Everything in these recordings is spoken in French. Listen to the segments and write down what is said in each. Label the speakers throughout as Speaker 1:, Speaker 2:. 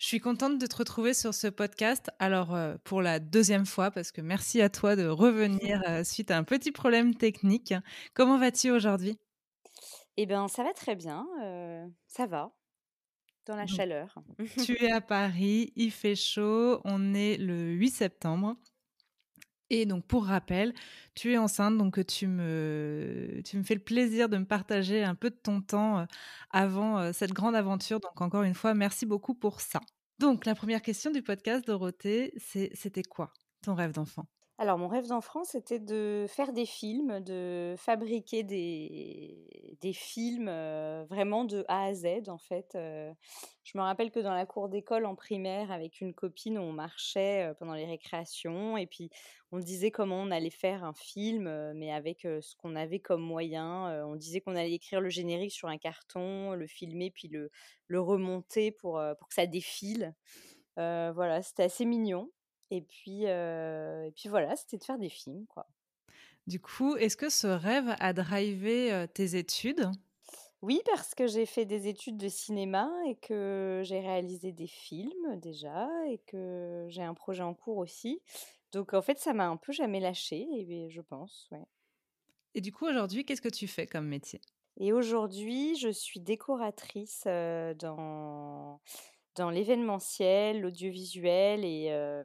Speaker 1: Je suis contente de te retrouver sur ce podcast. Alors, euh, pour la deuxième fois, parce que merci à toi de revenir euh, suite à un petit problème technique. Comment vas-tu aujourd'hui?
Speaker 2: Eh bien, ça va très bien. euh, ça va, dans la chaleur.
Speaker 1: Tu es à Paris, il fait chaud, on est le 8 septembre. Et donc, pour rappel, tu es enceinte, donc tu me, tu me fais le plaisir de me partager un peu de ton temps euh, avant euh, cette grande aventure. Donc, encore une fois, merci beaucoup pour ça. Donc, la première question du podcast, Dorothée, c'était quoi ton rêve d'enfant?
Speaker 2: Alors, mon rêve d'enfant, c'était de faire des films, de fabriquer des, des films vraiment de A à Z, en fait. Je me rappelle que dans la cour d'école en primaire, avec une copine, on marchait pendant les récréations et puis on disait comment on allait faire un film, mais avec ce qu'on avait comme moyen. On disait qu'on allait écrire le générique sur un carton, le filmer, puis le, remonter pour, que ça défile. Voilà, c'était assez mignon. Et puis, et puis voilà, c'était de faire des films, quoi.
Speaker 1: Du coup, est-ce que ce rêve a drivé euh, tes études?
Speaker 2: Oui, parce que j'ai fait des études de cinéma et que j'ai réalisé des films déjà et que j'ai un projet en cours aussi. Donc en fait, ça m'a un peu jamais lâché, et je pense, ouais.
Speaker 1: Et du coup, aujourd'hui, qu'est-ce que tu fais comme métier?
Speaker 2: Et aujourd'hui, je suis décoratrice euh, dans, dans l'événementiel, l'audiovisuel et, euh,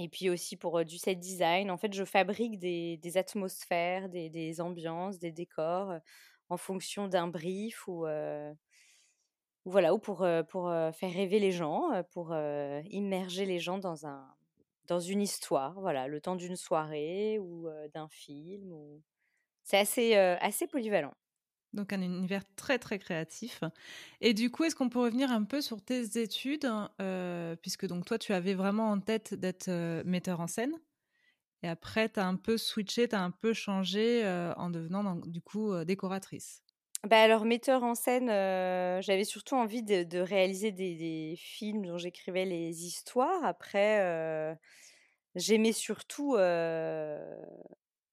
Speaker 2: et puis aussi pour du set design. En fait, je fabrique des, atmosphères, des, ambiances, des décors en fonction d'un brief ou, voilà, ou pour, pour faire rêver les gens, pour immerger les gens dans un, dans une histoire, voilà, le temps d'une soirée ou d'un film. C'est assez, assez polyvalent.
Speaker 1: Donc un univers très très créatif. Et du coup, est-ce qu'on peut revenir un peu sur tes études, euh, puisque donc toi, tu avais vraiment en tête d'être euh, metteur en scène, et après, tu as un peu switché, tu as un peu changé euh, en devenant donc, du coup décoratrice.
Speaker 2: Bah alors, metteur en scène, j'avais surtout envie de, réaliser des, films dont j'écrivais les histoires. Après, j'aimais surtout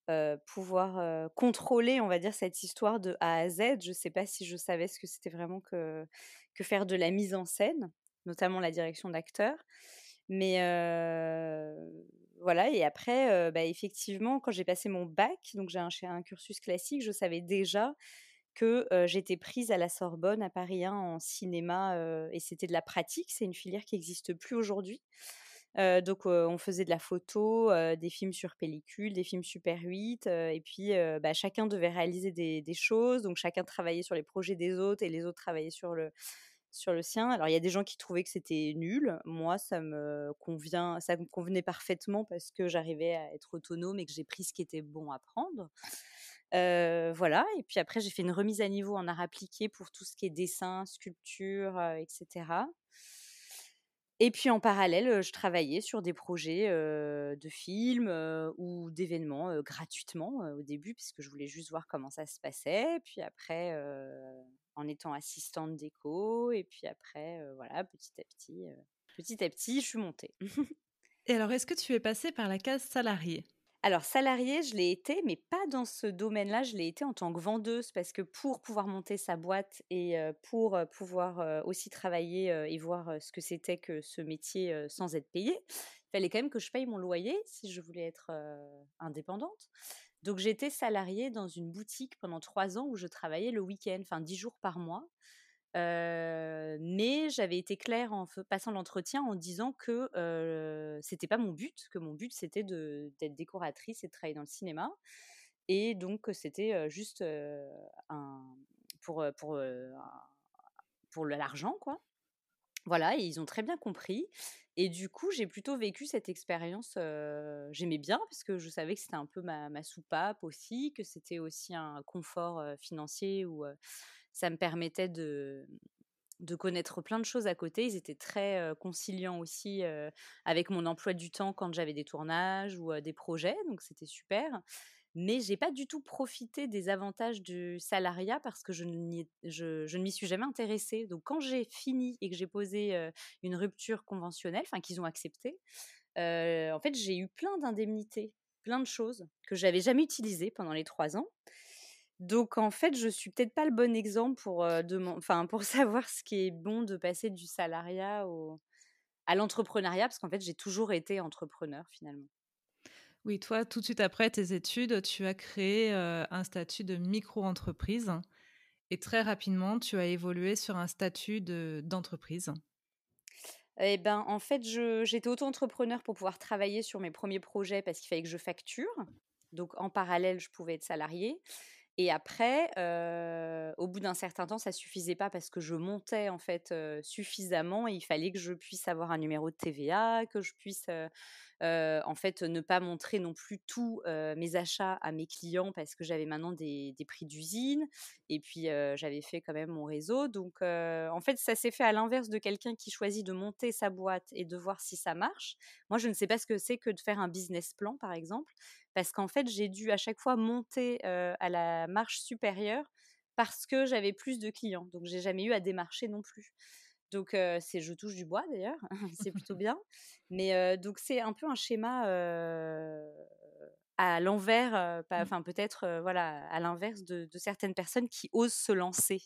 Speaker 2: euh, pouvoir euh, contrôler, on va dire, cette histoire de A à Z. Je ne sais pas si je savais ce que c'était vraiment que, que faire de la mise en scène, notamment la direction d'acteur. Mais euh, voilà, et après, bah, effectivement, quand j'ai passé mon bac, donc j'ai un, un cursus classique, je savais déjà que j'étais prise à la Sorbonne à Paris 1 en cinéma et c'était de la pratique. C'est une filière qui n'existe plus aujourd'hui. Donc, on faisait de la photo, des films sur pellicule, des films Super 8, euh, et puis bah, chacun devait réaliser des, choses. Donc, chacun travaillait sur les projets des autres et les autres travaillaient sur le, sur le sien. Alors, il y a des gens qui trouvaient que c'était nul. Moi, ça me convient, ça me convenait parfaitement parce que j'arrivais à être autonome et que j'ai pris ce qui était bon à prendre. Voilà, et puis après, j'ai fait une remise à niveau en art appliqué pour tout ce qui est dessin, sculpture, etc. Et puis en parallèle, je travaillais sur des projets de films ou d'événements gratuitement au début, puisque je voulais juste voir comment ça se passait. Puis après, en étant assistante déco, et puis après, voilà, petit à petit, petit à petit, je suis montée.
Speaker 1: Et alors, est-ce que tu es passée par la case salariée?
Speaker 2: Alors, salariée, je l'ai été, mais pas dans ce domaine-là. Je l'ai été en tant que vendeuse parce que pour pouvoir monter sa boîte et pour pouvoir aussi travailler et voir ce que c'était que ce métier sans être payé, il fallait quand même que je paye mon loyer si je voulais être indépendante. Donc, j'étais salariée dans une boutique pendant trois ans où je travaillais le week-end, enfin dix jours par mois. Euh, mais j'avais été claire en passant l'entretien en disant que euh, c'était pas mon but, que mon but c'était d'être décoratrice et de travailler dans le cinéma. et donc c'était juste pour, pour, pour l'argent, quoi. Voilà, et ils ont très bien compris. Et du coup, j'ai plutôt vécu cette expérience, j'aimais bien parce que je savais que c'était un peu ma, ma soupape aussi, que c'était aussi un confort financier où ça me permettait de, connaître plein de choses à côté. Ils étaient très conciliants aussi avec mon emploi du temps quand j'avais des tournages ou des projets, donc c'était super. Mais j'ai pas du tout profité des avantages du salariat parce que je, je, je ne m'y suis jamais intéressée. Donc quand j'ai fini et que j'ai posé une rupture conventionnelle, enfin qu'ils ont accepté, en fait j'ai eu plein d'indemnités, plein de choses que j'avais jamais utilisées pendant les trois ans. Donc en fait, je suis peut-être pas le bon exemple pour, de enfin, pour savoir ce qui est bon de passer du salariat au, à l'entrepreneuriat, parce qu'en fait, j'ai toujours été entrepreneur finalement.
Speaker 1: Oui, toi, tout de suite après tes études, tu as créé un statut de micro-entreprise et très rapidement, tu as évolué sur un statut d'entreprise.
Speaker 2: eh ben, en fait, j'étais auto-entrepreneur pour pouvoir travailler sur mes premiers projets parce qu'il fallait que je facture. Donc, en parallèle, je pouvais être salarié. Et après, au bout d'un certain temps, ça suffisait pas parce que je montais en fait suffisamment et il fallait que je puisse avoir un numéro de TVA, que je puisse en fait ne pas montrer non plus tous mes achats à mes clients parce que j'avais maintenant des, prix d'usine et puis j'avais fait quand même mon réseau. Donc en fait, ça s'est fait à l'inverse de quelqu'un qui choisit de monter sa boîte et de voir si ça marche. Moi, je ne sais pas ce que c'est que de faire un business plan, par exemple, parce qu'en fait, j'ai dû à chaque fois monter à la marche supérieure parce que j'avais plus de clients. Donc, j'ai jamais eu à démarcher non plus. Donc, c'est je touche du bois d'ailleurs, c'est plutôt bien. Mais donc, c'est un peu un schéma à l'envers, mmh. enfin peut-être voilà, à l'inverse de, certaines personnes qui osent se lancer.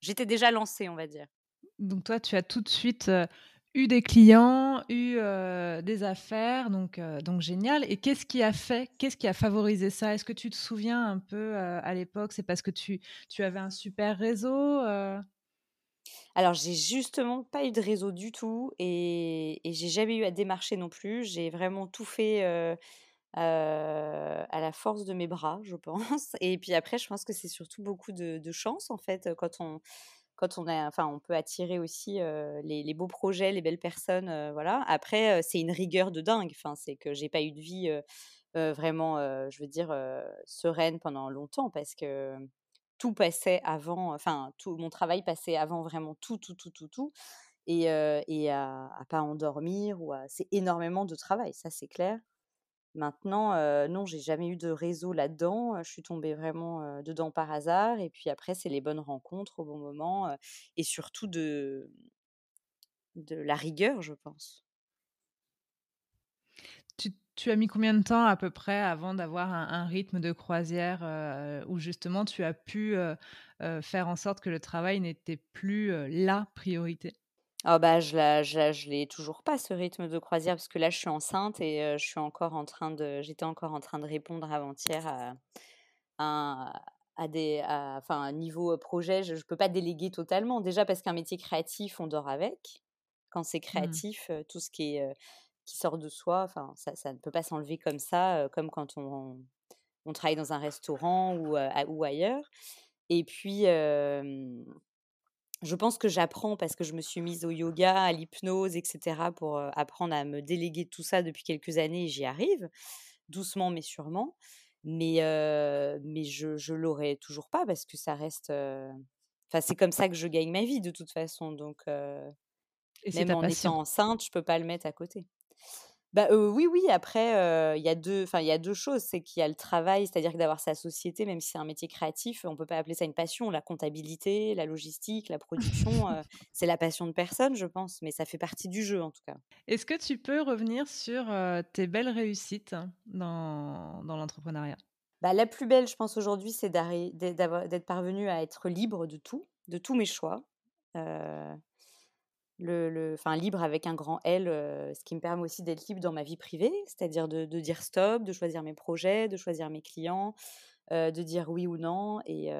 Speaker 2: J'étais déjà lancée, on va dire.
Speaker 1: Donc toi, tu as tout de suite eu des clients, eu des affaires, donc, donc génial. Et qu'est-ce qui a fait, qu'est-ce qui a favorisé ça? Est-ce que tu te souviens un peu à l'époque C'est parce que tu, tu avais un super réseau
Speaker 2: alors, j'ai justement pas eu de réseau du tout et, et j'ai jamais eu à démarcher non plus. J'ai vraiment tout fait à la force de mes bras, je pense. Et puis après, je pense que c'est surtout beaucoup de, chance en fait quand on quand on a, enfin, on peut attirer aussi les, beaux projets, les belles personnes, voilà. Après, c'est une rigueur de dingue. Enfin, c'est que j'ai pas eu de vie vraiment, je veux dire, sereine pendant longtemps parce que tout passait avant, enfin, tout mon travail passait avant vraiment tout, tout, tout, tout, tout. Et, à, à, pas endormir ou c'est énormément de travail, ça c'est clair. Maintenant, non, j'ai jamais eu de réseau là-dedans. Je suis tombée vraiment dedans par hasard. Et puis après, c'est les bonnes rencontres au bon moment et surtout de, de la rigueur, je pense.
Speaker 1: Tu, as mis combien de temps à peu près avant d'avoir un, rythme de croisière où justement tu as pu faire en sorte que le travail n'était plus la priorité?
Speaker 2: Ah bah, je la je l'ai toujours pas ce rythme de croisière parce que là je suis enceinte et je suis encore en train de j'étais encore en train de répondre avant-hier à à à des enfin, un niveau, projet, je ne peux pas déléguer totalement. Déjà parce qu'un métier créatif, on dort avec. Quand c'est mmh. créatif, tout ce qui est, qui sort de soi, enfin ça ça ne peut pas s'enlever comme ça, comme quand on on travaille dans un restaurant ou, ou ailleurs et puis, je pense que j'apprends parce que je me suis mise au yoga, à l'hypnose, etc. pour apprendre à me déléguer tout ça depuis quelques années et j'y arrive, doucement mais sûrement. Mais, mais je ne l'aurai toujours pas parce que ça reste. Enfin, c'est comme ça que je gagne ma vie de toute façon. Donc, et même en étant enceinte, je peux pas le mettre à côté. Bah, oui, oui, après, il y a deux enfin, il y a deux choses. C'est qu'il y a le travail, c'est-à-dire que d'avoir sa société, même si c'est un métier créatif, on peut pas appeler ça une passion. La comptabilité, la logistique, la production, c'est la passion de personne, je pense, mais ça fait partie du jeu, en tout cas.
Speaker 1: Est-ce que tu peux revenir sur, tes belles réussites dans dans l'entrepreneuriat?
Speaker 2: Bah, la plus belle, je pense, aujourd'hui, c'est d'être parvenue à être libre de tout, de tous mes choix le, enfin, libre avec un grand L, ce qui me permet aussi d'être libre dans ma vie privée, c'est-à-dire de, dire stop, de choisir mes projets, de choisir mes clients, de dire oui ou non. Et,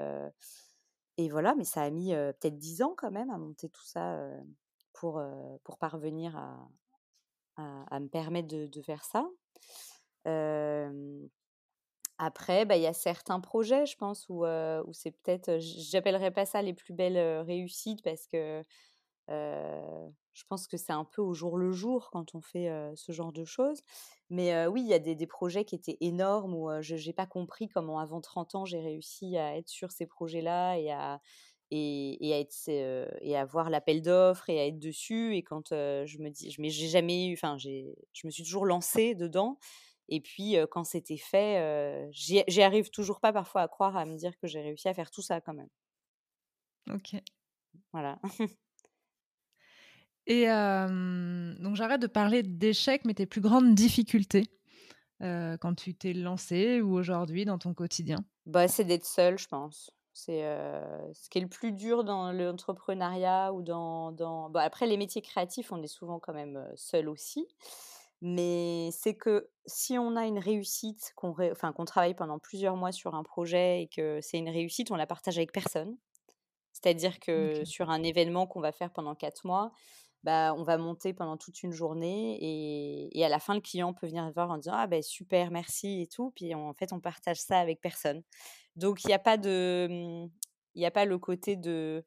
Speaker 2: et voilà, mais ça a mis peut-être dix ans quand même à monter tout ça pour, pour parvenir à, à, me permettre de, de faire ça. Après, bah, il y a certains projets, je pense, où, où c'est peut-être, j'appellerais pas ça les plus belles réussites parce que je pense que c'est un peu au jour le jour quand on fait ce genre de choses. Mais oui, il y a des, des, projets qui étaient énormes où je n'ai pas compris comment avant 30 ans j'ai réussi à être sur ces projets-là et à, et, et, à être, et à voir l'appel d'offres et à être dessus. Et quand je me dis, je j'ai jamais eu, enfin, je me suis toujours lancée dedans. Et puis, quand c'était fait, j'y arrive toujours pas parfois à croire, à me dire que j'ai réussi à faire tout ça quand même.
Speaker 1: Ok.
Speaker 2: Voilà.
Speaker 1: Et donc j'arrête de parler d'échecs, mais tes plus grandes difficultés quand tu t'es lancé ou aujourd'hui dans ton quotidien?
Speaker 2: Bah, C'est d'être seule, je pense. C'est ce qui est le plus dur dans l'entrepreneuriat ou dans... dans... Bah, après, les métiers créatifs, on est souvent quand même seul aussi. Mais c'est que si on a une réussite, qu'on enfin, qu'on travaille pendant plusieurs mois sur un projet et que c'est une réussite, on la partage avec personne. C'est-à-dire que sur un événement qu'on va faire pendant quatre mois, bah, on va monter pendant toute une journée et, et, à la fin, le client peut venir voir en disant Ah, ben super, merci et tout. Puis en fait, on partage ça avec personne. Donc, il n'y a pas. Mmh, a pas le côté de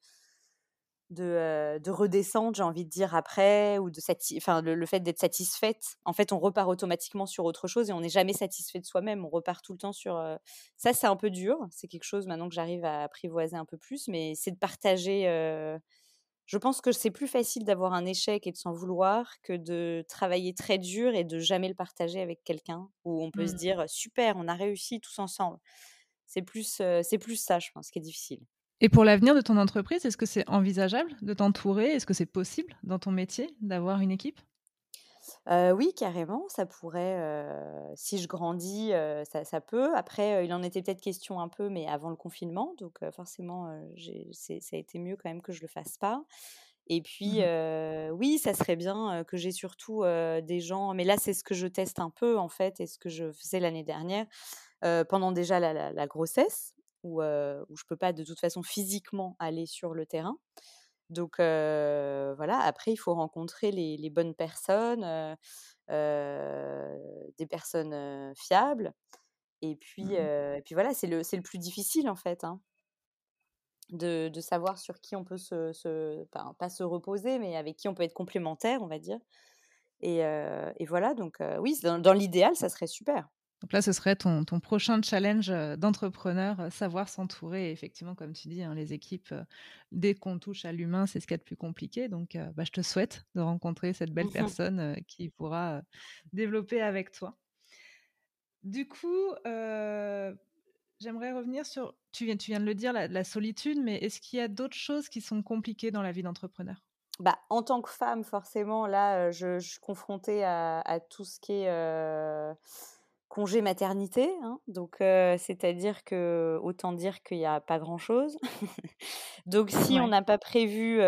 Speaker 2: de, de redescendre, j'ai envie de dire, après, ou de enfin, le, fait d'être satisfaite. En fait, on repart automatiquement sur autre chose et on n'est jamais satisfait de soi-même. On repart tout le temps sur. Ça, c'est un peu dur. C'est quelque chose maintenant que j'arrive à apprivoiser un peu plus, mais c'est de partager. Je pense que c'est plus facile d'avoir un échec et de s'en vouloir que de travailler très dur et de jamais le partager avec quelqu'un où on peut se mmh. dire super, on a réussi tous ensemble. C'est plus, c'est plus ça, je pense, qui est difficile.
Speaker 1: Et pour l'avenir de ton entreprise, est-ce que c'est envisageable de t'entourer? Est-ce que c'est possible dans ton métier d'avoir une équipe?
Speaker 2: Oui, carrément, ça pourrait, si je grandis, ça ça peut. Après, il en était peut-être question un peu, mais avant le confinement, donc forcément, ça a été mieux quand même que je le fasse pas. Et puis, mmh oui, ça serait bien que j'ai surtout des gens, mais là, c'est ce que je teste un peu en fait, et ce que je faisais l'année dernière, pendant déjà la, grossesse, où, où je peux pas de toute façon physiquement aller sur le terrain. Donc voilà, après, il faut rencontrer les, bonnes personnes, des personnes fiables. Et puis, mmh et puis voilà, c'est le, le plus difficile en fait. Hein, de, savoir sur qui on peut se, pas se reposer, mais avec qui on peut être complémentaire, on va dire. Et, voilà, donc oui, dans l'idéal, ça serait super.
Speaker 1: Donc là, ce serait ton, prochain challenge euh, d'entrepreneur, euh, savoir s'entourer. effectivement, comme tu dis, hein, les équipes, euh, dès qu'on touche à l'humain, c'est ce qu'il y a de plus compliqué. Donc, bah, je te souhaite de rencontrer cette belle personne qui pourra développer avec toi. Du coup, j'aimerais revenir sur, tu viens, tu viens de le dire, la, solitude, mais est-ce qu'il y a d'autres choses qui sont compliquées dans la vie d'entrepreneur?
Speaker 2: Bah, en tant que femme, forcément, là, je, suis confrontée à, à, tout ce qui est congé maternité, hein, donc c'est-à-dire que autant dire qu'il n'y a pas grand-chose. donc si on n'a pas prévu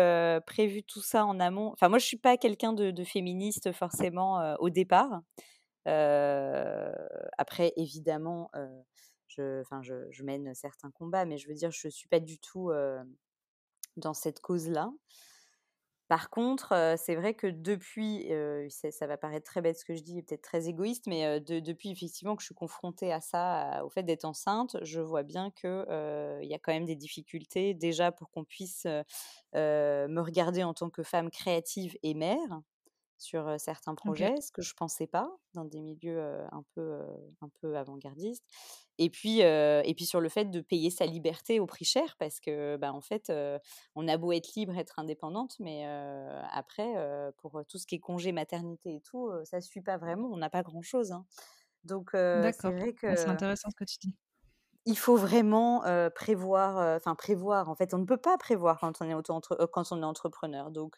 Speaker 2: prévu tout ça en amont, enfin moi je suis pas quelqu'un de, féministe forcément au départ. après évidemment, je, je, je, mène certains combats, mais je veux dire je suis pas du tout dans cette cause-là. Par contre, c'est vrai que depuis, ça, va paraître très bête ce que je dis, peut-être très égoïste, mais depuis effectivement que je suis confrontée à ça, au fait d'être enceinte, je vois bien qu'il y a quand même des difficultés déjà pour qu'on puisse me regarder en tant que femme créative et mère sur certains projets, ce que je pensais pas dans des milieux un peu un peu avant-gardistes. Et puis et puis sur le fait de payer sa liberté au prix cher parce que bah, en fait on a beau être libre, être indépendante, mais après pour tout ce qui est congé maternité et tout, ça suit pas vraiment. On n'a pas grand chose. Hein. Donc c'est vrai que
Speaker 1: c'est intéressant ce que tu dis.
Speaker 2: Il faut vraiment prévoir, enfin prévoir. En fait, on ne peut pas prévoir quand on est auto quand on est entrepreneur. Donc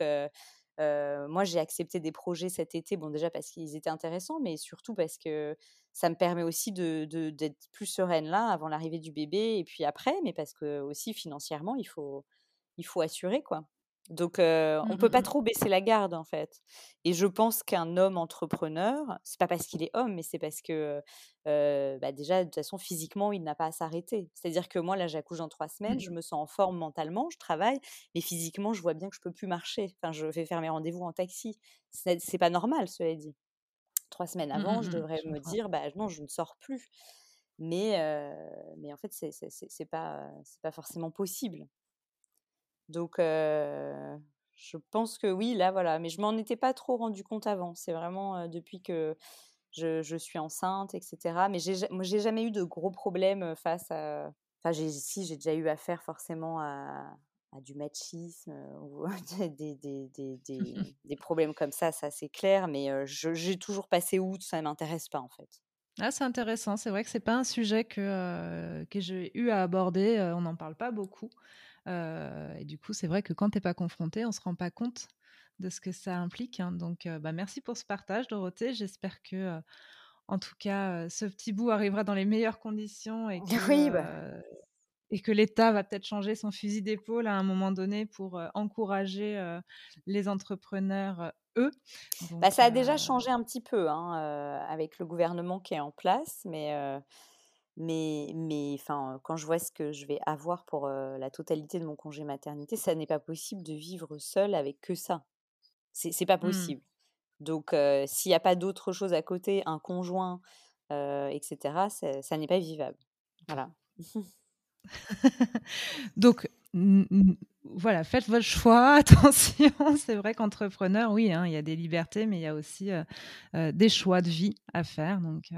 Speaker 2: moi, j'ai accepté des projets cet été, bon déjà parce qu'ils étaient intéressants, mais surtout parce que ça me permet aussi d'être de, plus sereine là avant l'arrivée du bébé et puis après, mais parce que aussi financièrement, il faut, il faut assurer quoi. Donc, on ne mmh, peut pas mmh, mmh. trop baisser la garde, en fait. Et je pense qu'un homme entrepreneur, c'est pas parce qu'il est homme, mais c'est parce que, bah, déjà, de toute façon, physiquement, il n'a pas à s'arrêter. C'est-à-dire que moi, là, j'accouche dans trois semaines, je me sens en forme mentalement, je travaille, mais physiquement, je vois bien que je peux plus marcher. Enfin, je vais faire mes rendez-vous en taxi. C'est pas normal, cela dit. Trois semaines avant, je devrais me dire, bah non, je ne sors plus. mais, mais en fait, c'est c'est pas, c'est pas forcément possible. Donc, je pense que oui, là, voilà. Mais je m'en étais pas trop rendu compte avant. C'est vraiment depuis que je, je, suis enceinte, etc. Mais j'ai jamais eu de gros problèmes face à. Enfin, si, j'ai déjà eu affaire forcément à, à du machisme ou des, des, des, des, problèmes comme ça, ça c'est clair. Mais j'ai toujours passé outre, ça ne m'intéresse pas en fait.
Speaker 1: Ah, c'est intéressant. C'est vrai que c'est pas un sujet que, que j'ai eu à aborder. on n'en parle pas beaucoup. Et du coup, c'est vrai que quand tu n'es pas confronté, on se rend pas compte de ce que ça implique. Hein. Donc, bah, merci pour ce partage, Dorothée. J'espère que, en tout cas, ce petit bout arrivera dans les meilleures conditions et que,
Speaker 2: oui, bah.
Speaker 1: et que l'État va peut-être changer son fusil d'épaule à un moment donné pour encourager les entrepreneurs eux.
Speaker 2: bah, ça a déjà changé un petit peu hein, avec le gouvernement qui est en place, mais mais, mais enfin, quand je vois ce que je vais avoir pour la totalité de mon congé maternité, ça n'est pas possible de vivre seul avec que ça. C'est, c'est pas mmh. possible. Donc, s'il n'y a pas d'autre chose à côté, un conjoint, etc., ça n'est pas vivable. Voilà.
Speaker 1: Donc, voilà, faites votre choix, attention. C'est vrai qu'entrepreneur, oui, hein, il y a des libertés, mais il y a aussi des choix de vie à faire. Donc,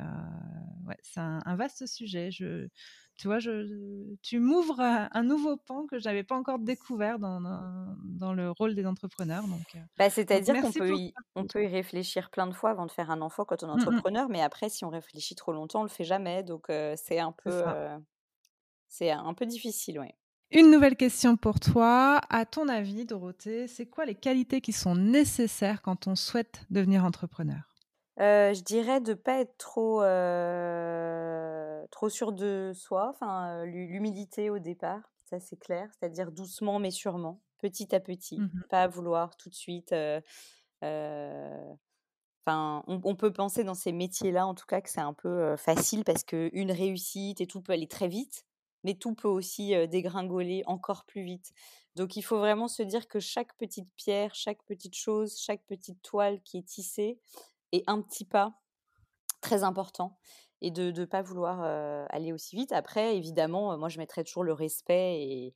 Speaker 1: ouais, c'est un, vaste sujet. Je, tu vois, je, tu m'ouvres un nouveau pan que je n'avais pas encore découvert dans, dans, le rôle des entrepreneurs. Donc,
Speaker 2: bah, c'est-à-dire qu'on peut, y, on peut y réfléchir plein de fois avant de faire un enfant quand on est mmh entrepreneur, mais après, si on réfléchit trop longtemps, on le fait jamais. Donc, c'est un peu. C'est un peu difficile, oui.
Speaker 1: Une nouvelle question pour toi. À ton avis, Dorothée, c'est quoi les qualités qui sont nécessaires quand on souhaite devenir entrepreneur?
Speaker 2: Euh, Je dirais de ne pas être trop, euh, trop sûr de soi, enfin, l'humilité au départ, ça c'est clair, c'est-à-dire doucement mais sûrement, petit à petit, mmh pas vouloir tout de suite. Euh, enfin, on, on, peut penser dans ces métiers-là, en tout cas, que c'est un peu facile parce qu'une réussite et tout peut aller très vite mais tout peut aussi dégringoler encore plus vite. Donc il faut vraiment se dire que chaque petite pierre, chaque petite chose, chaque petite toile qui est tissée est un petit pas très important et de ne pas vouloir aller aussi vite. Après, évidemment, moi je mettrais toujours le respect et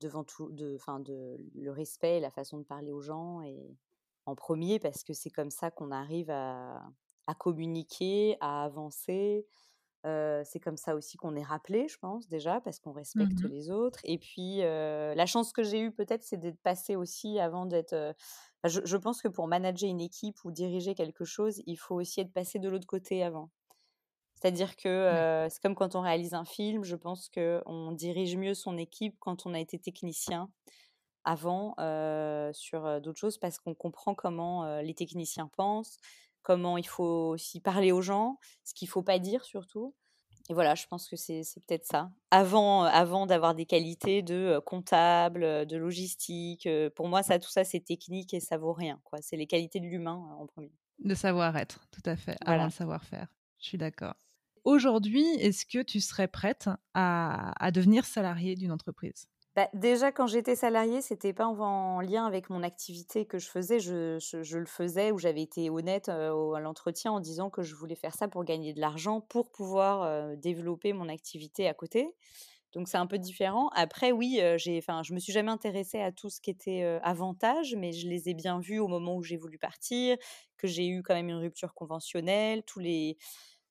Speaker 2: devant tout, le respect et la façon de parler aux gens et en premier parce que c'est comme ça qu'on arrive à, à communiquer, à avancer, c'est comme ça aussi qu'on est rappelé, je pense, déjà, parce qu'on respecte
Speaker 1: mmh
Speaker 2: les autres. Et puis, la chance que j'ai eue, peut-être, c'est d'être passée aussi avant d'être. je, pense que pour manager une équipe ou diriger quelque chose, il faut aussi être passé de l'autre côté avant. C'est-à-dire que c'est comme quand on réalise un film, je pense qu'on dirige mieux son équipe quand on a été technicien avant sur d'autres choses parce qu'on comprend comment les techniciens pensent, comment il faut aussi parler aux gens, ce qu'il ne faut pas dire surtout. Et voilà, je pense que c'est peut-être ça. Avant, avant d'avoir des qualités de comptable, de logistique, pour moi, ça, tout ça, c'est technique et ça vaut rien. C'est les qualités de l'humain en premier.
Speaker 1: De savoir-être, tout à fait, voilà. avant savoir-faire. Je suis d'accord. Aujourd'hui, est-ce que tu serais prête à devenir salarié d'une entreprise?
Speaker 2: Bah, déjà, quand j'étais salariée, c'était pas en, lien avec mon activité que je faisais. Je, le faisais où j'avais été honnête euh, à l'entretien en disant que je voulais faire ça pour gagner de l'argent, pour pouvoir euh, développer mon activité à côté. Donc c'est un peu différent. Après, oui, euh, j'ai, je me suis jamais intéressée à tout ce qui était avantage, mais je les ai bien vus au moment où j'ai voulu partir, que j'ai eu quand même une rupture conventionnelle, tous les,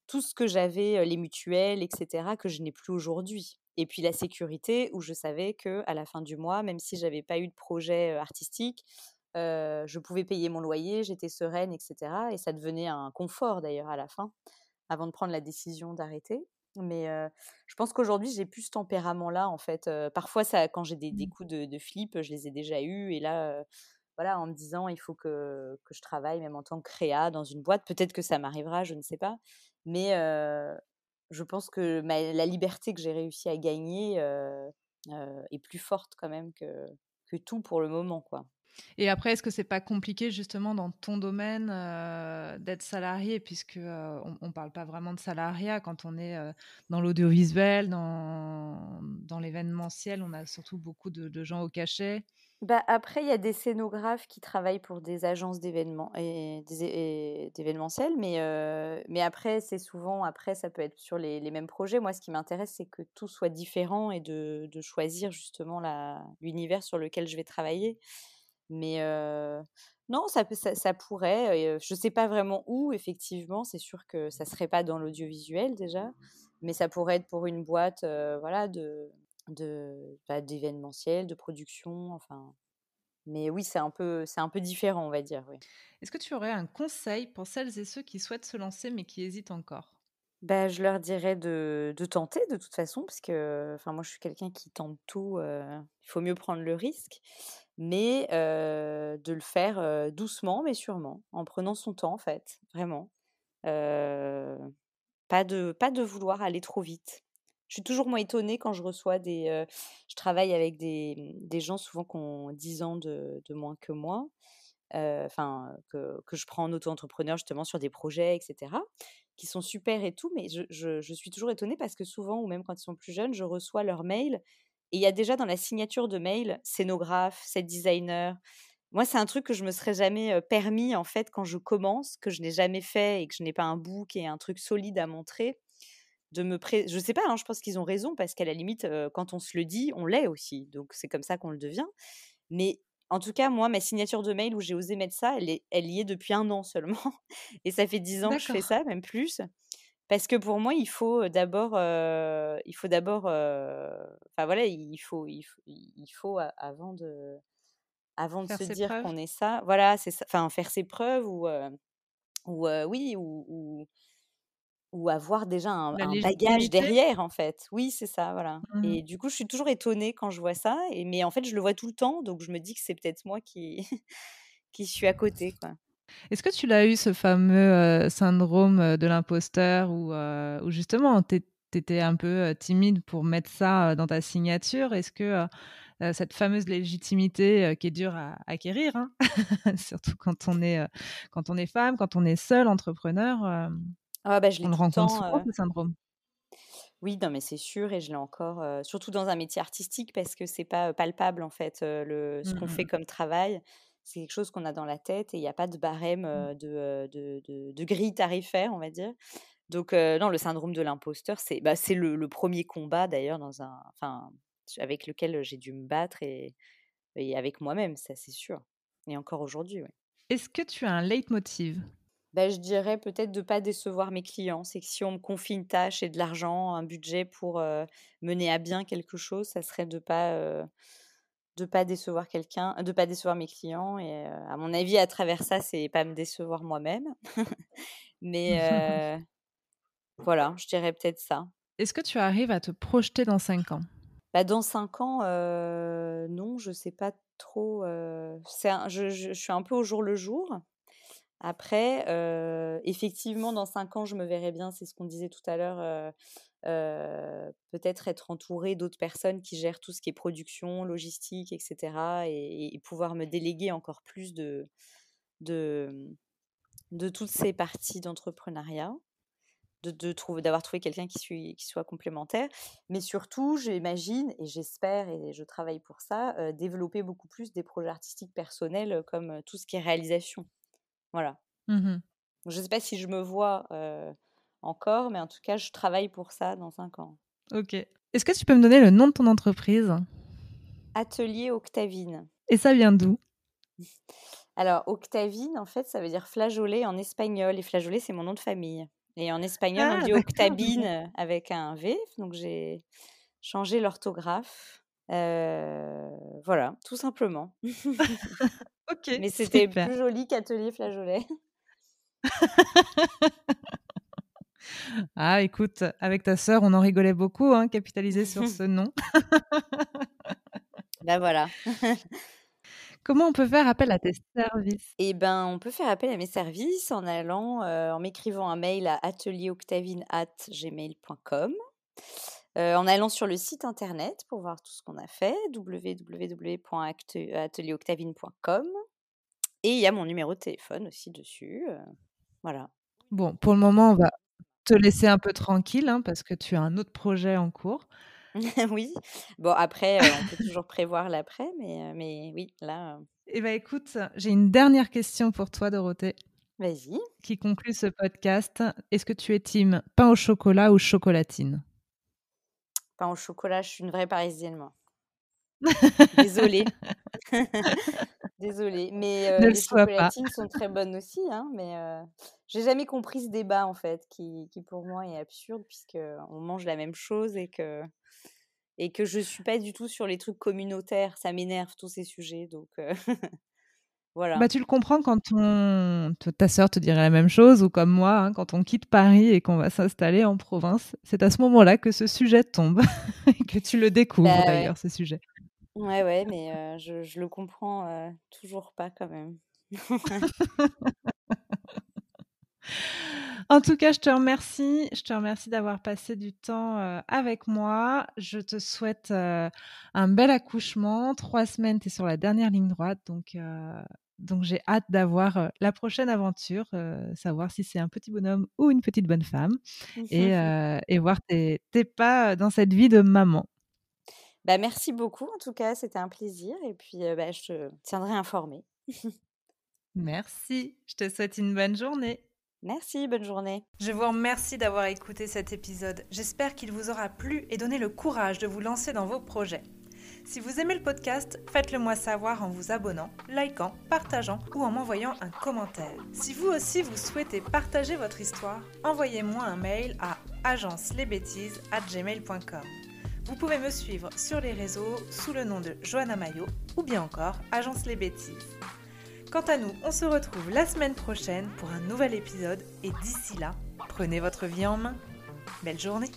Speaker 2: tout ce que j'avais, les mutuelles, etc., que je n'ai plus aujourd'hui. Et puis la sécurité, où je savais que à la fin du mois, même si j'avais pas eu de projet artistique, je pouvais payer mon loyer, j'étais sereine, etc. Et ça devenait un confort d'ailleurs à la fin, avant de prendre la décision d'arrêter. Mais je pense qu'aujourd'hui, j'ai plus ce tempérament-là, en fait. parfois, ça, quand j'ai des, mmh. coups de, de, flip, je les ai déjà eus. Et là, voilà, en me disant, il faut que, que, je travaille même en tant que créa dans une boîte. Peut-être que ça m'arrivera, je ne sais pas. Mais je pense que la liberté que j'ai réussi à gagner est plus forte quand même que, tout pour le moment, quoi.
Speaker 1: Et après, est-ce que c'est pas compliqué justement dans ton domaine d'être salarié, puisque on, ne parle pas vraiment de salariat quand on est dans l'audiovisuel, dans l'événementiel, on a surtout beaucoup de, gens au cachet.
Speaker 2: Bah, après, il y a des scénographes qui travaillent pour des agences d'événements et des é d'événementiel, mais mais après, c'est souvent après, ça peut être sur les les mêmes projets. Moi, ce qui m'intéresse, c'est que tout soit différent et de choisir justement l'univers sur lequel je vais travailler. Mais non, ça ça pourrait, je sais pas vraiment où effectivement. C'est sûr que ça serait pas dans l'audiovisuel déjà, mais ça pourrait être pour une boîte, voilà, de de bah, d'événementiel, de production, enfin mais oui, c'est un peu c'est un peu différent, on va dire, oui.
Speaker 1: Est-ce que tu aurais un conseil pour celles et ceux qui souhaitent se lancer, mais qui hésitent encore?
Speaker 2: Bah, je leur dirais de de tenter de toute façon parce que, enfin, moi, je suis quelqu'un qui tente tout, heu, il faut mieux prendre le risque, mais heu, de le faire, heu, doucement mais sûrement, en prenant son temps, en fait, vraiment. Pas de pas de vouloir aller trop vite. Je suis toujours, moi, étonnée quand je reçois des, je travaille avec des, mmh, des gens souvent qui ont 10 ans de moins que moi, enfin, que que je prends en auto-entrepreneur justement sur des projets et cetera, qui sont super et tout, mais je je suis toujours étonnée parce que souvent ou même quand ils sont plus jeunes, je reçois leur mail et il y a déjà dans la signature de mail, scénographe, set designer. Moi, c'est un truc que je me serais jamais, permis, en fait, quand je commence, que je n'ai jamais fait et que je n'ai pas un book et un truc solide à montrer, de me pré je sais pas, hein, je pense qu'ils ont raison parce qu'à la limite, quand on se le dit, on l'est aussi, donc c'est comme ça qu'on le devient. Mais en tout cas, moi, ma signature de mail où j'ai osé mettre ça, elle est elle y est depuis 1 an seulement et ça fait 10 ans que je fais ça, même plus. Parce que pour moi, il faut, d'abord, il faut d'abord, enfin voilà, il faut il faut il faut avant de avant de se dire qu'on est ça voilà, c'est ça, enfin faire ses preuves ou ou oui, ou ou ou avoir déjà un bagage derrière, en fait. Oui, c'est ça, voilà
Speaker 1: Mmh.
Speaker 2: et du coup, je suis toujours étonnée quand je vois ça et mais en fait, je le vois tout le temps, donc je me dis que c'est peut-être moi qui qui suis à côté, quoi.
Speaker 1: Est-ce que tu l'as eu ce fameux, syndrome, de l'imposteur où, où justement tu étais un peu, timide pour mettre ça, dans ta signature? Est-ce que, cette fameuse légitimité, qui est dure à acquérir, hein, surtout quand on est, quand on est femme, quand on est seule entrepreneur,
Speaker 2: Ah bah, je
Speaker 1: on
Speaker 2: l'ai
Speaker 1: le
Speaker 2: tout le
Speaker 1: rencontre
Speaker 2: temps,
Speaker 1: souvent
Speaker 2: heu
Speaker 1: ce syndrome?
Speaker 2: Oui, non, mais c'est sûr et je l'ai encore, surtout dans un métier artistique parce que c'est pas, palpable, en fait, le ce
Speaker 1: Mmh
Speaker 2: qu'on
Speaker 1: mh,
Speaker 2: fait
Speaker 1: mmh.
Speaker 2: comme travail. C'est quelque chose qu'on a dans la tête et il y a pas de barème,
Speaker 1: Mmh.
Speaker 2: de, de de de grille tarifaire, on va dire. Donc non, le syndrome de l'imposteur, c'est bah, le le 1er combat d'ailleurs dans un enfin, avec lequel j'ai dû me battre et et avec moi-même, ça, c'est sûr et encore aujourd'hui, ouais.
Speaker 1: Est-ce que tu as un leitmotiv?
Speaker 2: Bah, je dirais peut-être de pas décevoir mes clients. C'est que si on me confie une tâche et de l'argent, un budget pour, mener à bien quelque chose, ça serait de pas, heu, de pas décevoir quelqu'un de pas décevoir mes clients et à mon avis, à travers ça, c'est pas me décevoir moi-même. Mais voilà, je dirais peut-être ça.
Speaker 1: Est-ce que tu arrives à te projeter dans 5 ans?
Speaker 2: Bah, dans 5 ans, non, je sais pas trop, un je je je suis un peu au jour le jour. Après, effectivement, dans 5 ans, je me verrais bien, c'est ce qu'on disait tout à l'heure, heu heu, peut-être être entourée d'autres personnes qui gèrent tout ce qui est production, logistique et cetera et pouvoir me déléguer encore plus de de, mmh, toutes ces parties d'entrepreneuriat. De de d'avoir trouvé quelqu'un qui soit complémentaire. Mais surtout, j'imagine et j'espère et je travaille pour ça, développer beaucoup plus des projets artistiques personnels, comme tout ce qui est réalisation. Voilà.
Speaker 1: Mmh mh.
Speaker 2: Je sais pas si je me vois, encore, mais en tout cas, je travaille pour ça dans 5 ans.
Speaker 1: OK. Est-ce que tu peux me donner le nom de ton entreprise?
Speaker 2: Atelier Octavine.
Speaker 1: Et ça vient d'où?
Speaker 2: Alors Octavine, en fait, ça veut dire flageolet en espagnol et flageolet, c'est mon nom de famille et en espagnol, on
Speaker 1: Ah
Speaker 2: dit. Octabine avec un V, donc j'ai changé l'orthographe. Voilà, tout simplement.
Speaker 1: OK,
Speaker 2: Mais c'était plus joli qu'Atelier Flageolet.
Speaker 1: Ah écoute, avec ta sœur, on en rigolait beaucoup, hein, capitaliser sur ce nom.
Speaker 2: Bah, voilà.
Speaker 1: Comment on peut faire appel à tes services?
Speaker 2: Et ben, on peut faire appel à mes services en allant, en m'écrivant un mail à atelieroctavine@gmail.com, heu, en allant sur le site internet pour voir tout ce qu'on a fait, www.act atelieroctavine.com et il y a mon numéro de téléphone aussi dessus, heu, voilà.
Speaker 1: Bon, pour le moment, on va te laisser un peu tranquille, hein, parce que tu as un autre projet en cours.
Speaker 2: oui. Bon, après, on peut toujours prévoir l'après, mais, mais oui, là.
Speaker 1: Eh bien, écoute, j'ai une dernière question pour toi, Dorothée.
Speaker 2: Vas-y.
Speaker 1: Qui conclut ce podcast. Est-ce que tu es team pain au chocolat ou chocolatine?
Speaker 2: Pain au chocolat, je suis une vraie parisienne, moi. Désolée. Désolée. Mais les chocolatines sont très bonnes aussi. Hein, mais j'ai jamais compris ce débat, en fait, qui, qui, pour moi est absurde, puisqu'on mange la même chose et que, et que je suis pas du tout sur les trucs communautaires. Ça m'énerve, tous ces sujets. Donc.
Speaker 1: Bah, tu le comprends quand on... ta sœur te dirait la même chose, ou comme moi, hein, quand on quitte Paris et qu'on va s'installer en province. C'est à ce moment-là que ce sujet tombe, et que tu le découvres bah, d'ailleurs, ce sujet.
Speaker 2: Ouais, ouais, mais je, je, le comprends toujours pas quand même.
Speaker 1: En tout cas, je te remercie. Je te remercie d'avoir passé du temps avec moi. Je te souhaite un bel accouchement. Trois semaines, tu es sur la dernière ligne droite. Donc, donc j'ai hâte d'avoir la prochaine aventure, savoir si c'est un petit bonhomme ou une petite bonne femme, et, et voir tes, tes, pas dans cette vie de maman.
Speaker 2: Bah, merci beaucoup, en tout cas, c'était un plaisir. Et puis, bah, je te tiendrai informée.
Speaker 1: merci. Je te souhaite une bonne journée.
Speaker 2: Merci, bonne journée.
Speaker 1: Je vous remercie d'avoir écouté cet épisode. J'espère qu'il vous aura plu et donné le courage de vous lancer dans vos projets. Si vous aimez le podcast, faites-le moi savoir en vous abonnant, likant, partageant ou en m'envoyant un commentaire. Si vous aussi vous souhaitez partager votre histoire, envoyez-moi un mail à agencelesbêtises@gmail.com. Vous pouvez me suivre sur les réseaux sous le nom de Johanna Mayo ou bien encore Agence les Bêtises. Quant à nous, on se retrouve la semaine prochaine pour un nouvel épisode et d'ici là, prenez votre vie en main. Belle journée